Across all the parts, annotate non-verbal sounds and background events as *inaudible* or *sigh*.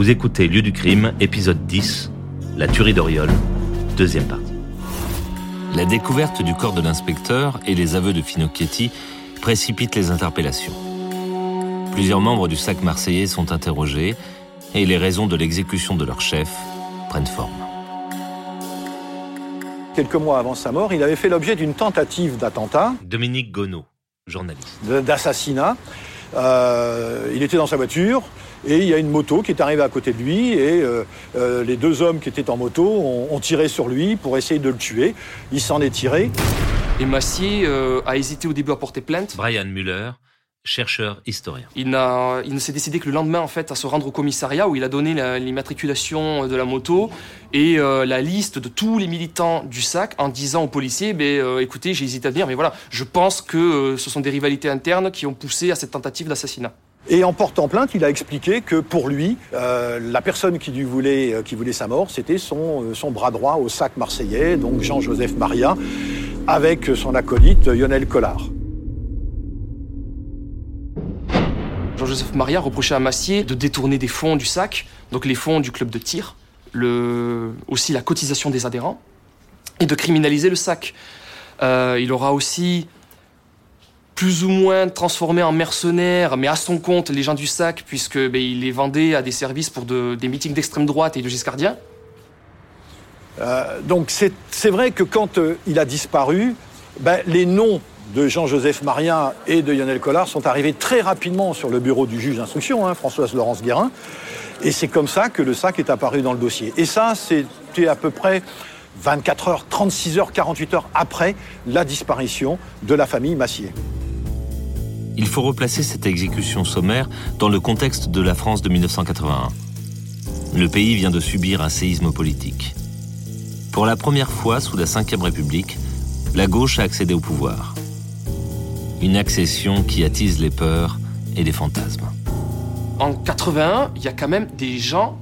Vous écoutez Lieu du crime, épisode 10, La tuerie d'Oriol, deuxième partie. La découverte du corps de l'inspecteur et les aveux de Finocchietti précipitent les interpellations. Plusieurs membres du SAC marseillais sont interrogés et les raisons de l'exécution de leur chef prennent forme. Quelques mois avant sa mort, il avait fait l'objet d'une tentative d'attentat. Dominique Gonneau, journaliste. D'assassinat. Euh, il était dans sa voiture et il y a une moto qui est arrivée à côté de lui et euh, euh, les deux hommes qui étaient en moto ont, tiré sur lui pour essayer de le tuer. Il s'en est tiré. Et Massier a hésité au début à porter plainte. Brian Muller, chercheur historien. Il, il ne s'est décidé que le lendemain en fait à se rendre au commissariat où il a donné l'immatriculation de la moto et euh, la liste de tous les militants du SAC en disant aux policiers ben, euh, écoutez j'ai hésité à venir mais voilà je pense que euh, ce sont des rivalités internes qui ont poussé à cette tentative d'assassinat. Et en portant plainte, il a expliqué que pour lui, la personne qui lui voulait, voulait sa mort, c'était son, son bras droit au SAC marseillais, donc Jean-Joseph Maria, avec son acolyte Lionel Collard. Jean-Joseph Maria reprochait à Massier de détourner des fonds du SAC, donc les fonds du club de tir, aussi la cotisation des adhérents, et de criminaliser le SAC. Euh, il aura aussi plus ou moins transformé en mercenaires, mais à son compte, les gens du SAC, puisque ben, il les vendait à des services pour des meetings d'extrême droite et de giscardien. Euh, donc c'est vrai que quand euh, il a disparu, ben, les noms de Jean-Joseph Marien et de Lionel Collard sont arrivés très rapidement sur le bureau du juge d'instruction, hein, Françoise Laurence Guérin. Et c'est comme ça que le sac est apparu dans le dossier. Et ça, c'était à peu près 24 heures, 36 heures, 48 heures après la disparition de la famille Massier. Il faut replacer cette exécution sommaire dans le contexte de la France de 1981. Le pays vient de subir un séisme politique. Pour la première fois sous la Ve République, la gauche a accédé au pouvoir. Une accession qui attise les peurs et les fantasmes. En 81, il y a quand même des gens,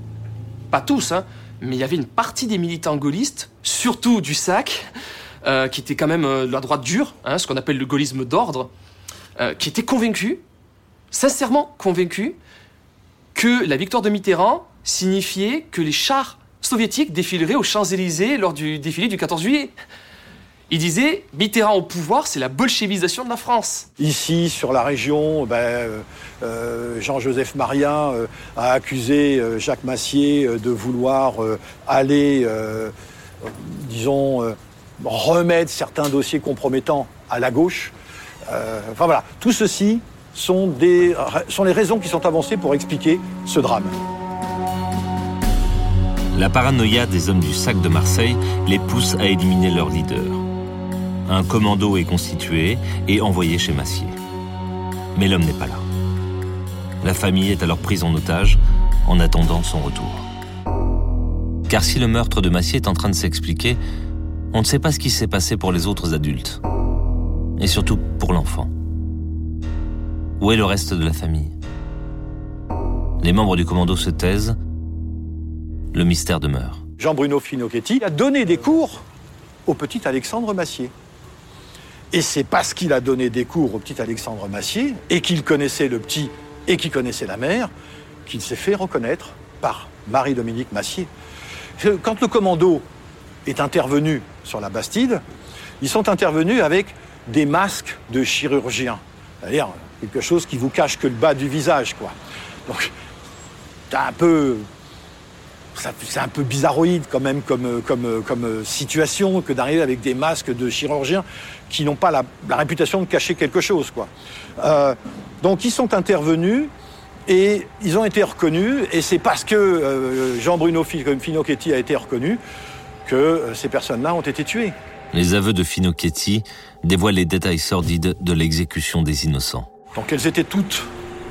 pas tous, hein, mais il y avait une partie des militants gaullistes, surtout du SAC, euh, qui était quand même euh, la droite dure, hein, ce qu'on appelle le gaullisme d'ordre, euh, qui étaient convaincus, sincèrement convaincus, que la victoire de Mitterrand signifiait que les chars soviétiques défileraient aux Champs-Élysées lors du défilé du 14 juillet. Il disait Mitterrand au pouvoir, c'est la bolchevisation de la France. Ici, sur la région, ben, euh, euh, Jean-Joseph Maria a accusé Jacques Massier de vouloir aller, disons, remettre certains dossiers compromettants à la gauche. Enfin voilà, tout ceci sont, des, sont les raisons qui sont avancées pour expliquer ce drame. La paranoïa des hommes du sac de Marseille les pousse à éliminer leur leader un commando est constitué et envoyé chez Massier. Mais l'homme n'est pas là. La famille est alors prise en otage en attendant son retour. Car si le meurtre de Massier est en train de s'expliquer, on ne sait pas ce qui s'est passé pour les autres adultes. Et surtout pour l'enfant. Où est le reste de la famille? Les membres du commando se taisent. Le mystère demeure. Jean-Bruno Finocchetti a donné des cours au petit Alexandre Massier. Et c'est parce qu'il a donné des cours au petit Alexandre Massier et qu'il connaissait le petit et qu'il connaissait la mère qu'il s'est fait reconnaître par Marie-Dominique Massier. Quand le commando est intervenu sur la Bastide, ils sont intervenus avec des masques de chirurgiens. C'est-à-dire quelque chose qui vous cache que le bas du visage, quoi. Donc, c'est un peu bizarroïde quand même comme, comme, comme situation que d'arriver avec des masques de chirurgiens qui n'ont pas la, réputation de cacher quelque chose. Quoi. Euh, donc ils sont intervenus et ils ont été reconnus et c'est parce que euh, Jean-Bruno Finocchetti a été reconnu que euh, ces personnes-là ont été tuées. Les aveux de Finocchetti dévoilent les détails sordides de l'exécution des innocents. Donc elles étaient toutes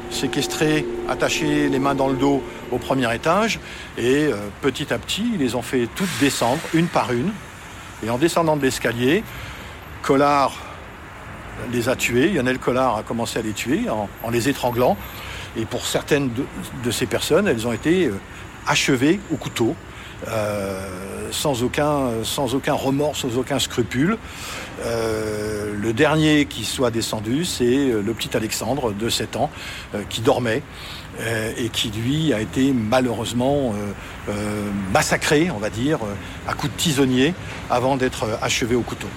séquestrées, attachées les mains dans le dos au premier étage. Et petit à petit, ils les ont fait toutes descendre, une par une. Et en descendant de l'escalier, Collard les a tués, Yannel Collard a commencé à les tuer en, les étranglant. Et pour certaines de, ces personnes, elles ont été euh, achevées au couteau, euh, sans, aucun, remords, sans aucun scrupule. Euh, le dernier qui soit descendu, c'est le petit Alexandre de 7 ans qui dormait et qui lui a été malheureusement massacré, on va dire, à coups de tisonnier avant d'être achevé au couteau.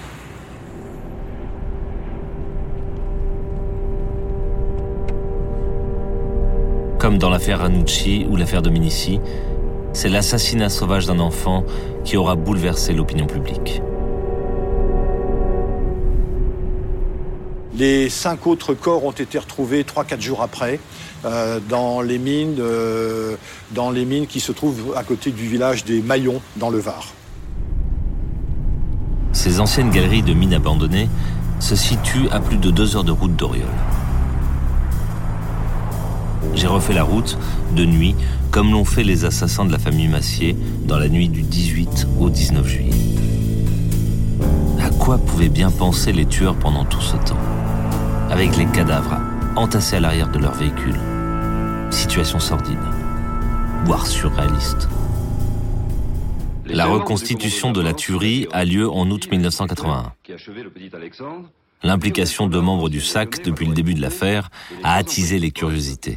Comme dans l'affaire Ranucci ou l'affaire Dominici, c'est l'assassinat sauvage d'un enfant qui aura bouleversé l'opinion publique. Les cinq autres corps ont été retrouvés 3-4 jours après euh, dans, les mines, euh, dans les mines qui se trouvent à côté du village des Maillons dans le Var. Ces anciennes galeries de mines abandonnées se situent à plus de deux heures de route d'Oriol. J'ai refait la route, de nuit, comme l'ont fait les assassins de la famille Massier dans la nuit du 18 au 19 juillet. À quoi pouvaient bien penser les tueurs pendant tout ce temps Avec les cadavres entassés à l'arrière de leur véhicule. Situation sordide, voire surréaliste. La reconstitution de la tuerie a lieu en août 1981. L'implication de membres du SAC depuis le début de l'affaire a attisé les curiosités.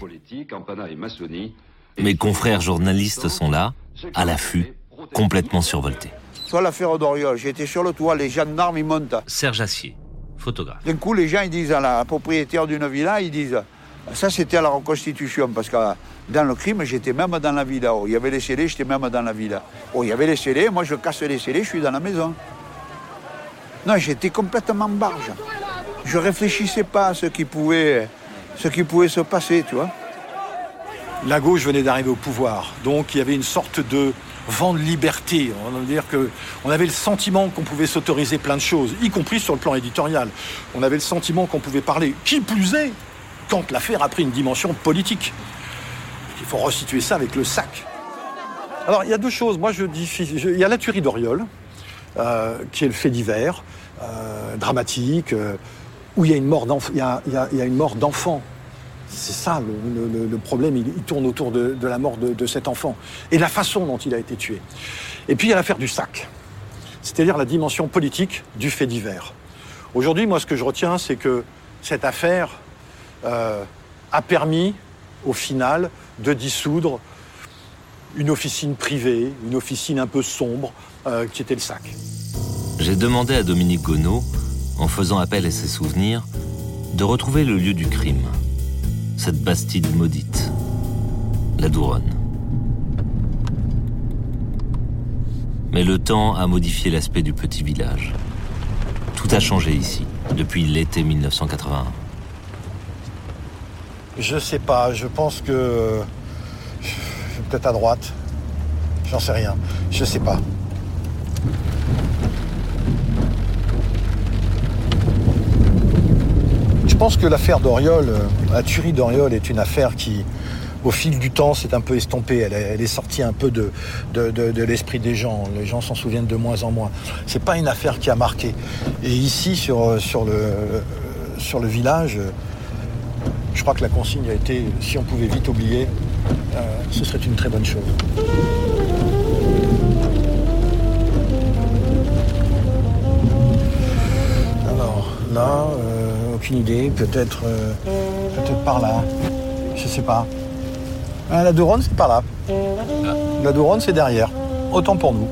Mes confrères journalistes sont là, à l'affût, complètement survoltés. Soit l'affaire d'Oriol, j'étais sur le toit, les gendarmes ils montent. Serge Assier, photographe. D'un coup, les gens ils disent à la propriétaire d'une villa, ils disent ça c'était à la reconstitution, parce que dans le crime, j'étais même dans la villa. Oh, il y avait les scellés, j'étais même dans la villa. Oh, il y avait les scellés, moi je casse les scellés, je suis dans la maison. Non, j'étais complètement barge. Je réfléchissais pas à ce qui pouvait, ce qui pouvait se passer, tu vois. La gauche venait d'arriver au pouvoir, donc il y avait une sorte de vent de liberté. On que on avait le sentiment qu'on pouvait s'autoriser plein de choses, y compris sur le plan éditorial. On avait le sentiment qu'on pouvait parler. Qui plus est, quand l'affaire a pris une dimension politique. Il faut resituer ça avec le sac. Alors, il y a deux choses. Moi, je dis, il y a la tuerie d'Oriol, euh, qui est le fait divers, euh, dramatique, euh, où il y a une mort d'enfant. C'est ça le, problème, il, tourne autour de, la mort de, cet enfant et la façon dont il a été tué. Et puis il y a l'affaire du sac, c'est-à-dire la dimension politique du fait divers. Aujourd'hui, moi, ce que je retiens, c'est que cette affaire a permis, au final, de dissoudre une officine privée, une officine un peu sombre, euh, qui était le sac. J'ai demandé à Dominique Gonneau, en faisant appel à ses souvenirs, de retrouver le lieu du crime, cette bastide maudite, la Douronne. Mais le temps a modifié l'aspect du petit village. Tout a changé ici, depuis l'été 1981. Je sais pas, je pense que. Peut-être à droite. J'en sais rien. Je sais pas. Je pense que l'affaire d'Oriol, euh, la tuerie d'Oriol est une affaire qui, au fil du temps, s'est un peu estompée. Elle, est sortie un peu de, l'esprit des gens. Les gens s'en souviennent de moins en moins. C'est pas une affaire qui a marqué. Et ici, sur, sur, le, sur le village, je crois que la consigne a été, si on pouvait vite oublier, euh, ce serait une très bonne chose. Là, euh, aucune idée, peut-être euh, peut-être par là. Je sais pas. Ah, la Douronne, c'est par là. La Douronne, c'est derrière. Autant pour nous.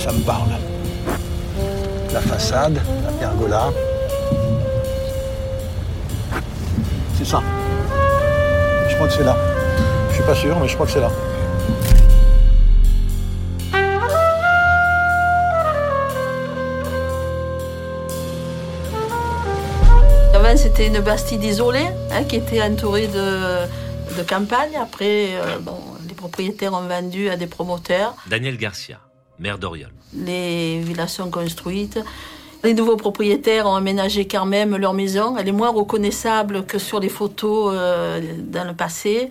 ça me parle. La façade, la pergola. C'est ça. Je crois que c'est là. Je suis pas sûr, mais je crois que c'est là. Avant, c'était une bastide isolée hein, qui était entourée de, de campagne. Après, euh, bon, les propriétaires ont vendu à des promoteurs. Daniel Garcia maire d'Oriol. Les villas sont construites. Les nouveaux propriétaires ont aménagé quand même leur maison. Elle est moins reconnaissable que sur les photos euh, dans le passé.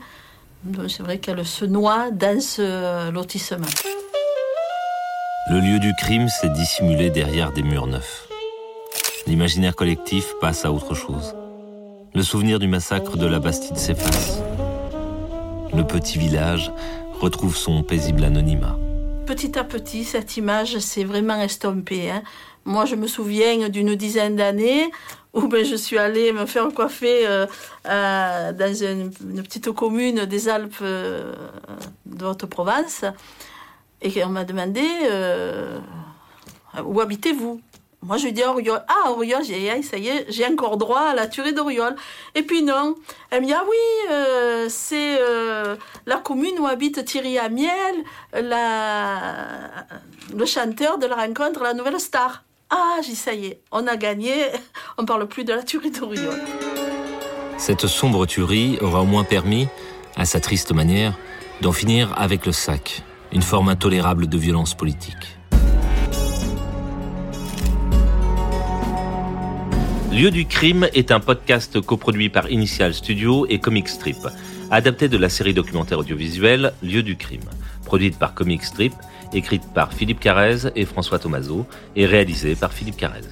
C'est vrai qu'elle se noie dans ce lotissement. Le lieu du crime s'est dissimulé derrière des murs neufs. L'imaginaire collectif passe à autre chose. Le souvenir du massacre de la Bastide s'efface. Le petit village retrouve son paisible anonymat petit à petit, cette image s'est vraiment estompée. Hein. Moi, je me souviens d'une dizaine d'années où ben, je suis allée me faire coiffer euh, dans une, petite commune des Alpes euh, de Haute-Provence. Et on m'a demandé euh, où habitez-vous? Moi, je lui dis Auriol. Ah, Auriol, ça y est, j'ai encore droit à la tuerie d'Auriol. Et puis non. Elle me dit, ah oui, euh, c'est euh, la commune où habite Thierry Amiel, le chanteur de la rencontre La Nouvelle Star. Ah, j'ai ça y est, on a gagné, *laughs* on parle plus de la tuerie d'Auriol. Cette sombre tuerie aura au moins permis, à sa triste manière, d'en finir avec le sac, une forme intolérable de violence politique. Lieu du crime est un podcast coproduit par Initial Studio et Comic Strip, adapté de la série documentaire audiovisuelle Lieu du crime, produite par Comic Strip, écrite par Philippe Carrez et François Tomaso et réalisée par Philippe Carrez.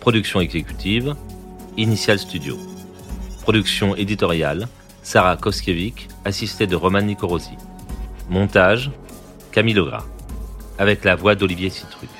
Production exécutive Initial Studio. Production éditoriale Sarah Koskiewicz, assistée de Roman Nicorosi. Montage Camille Legras, avec la voix d'Olivier Citruc.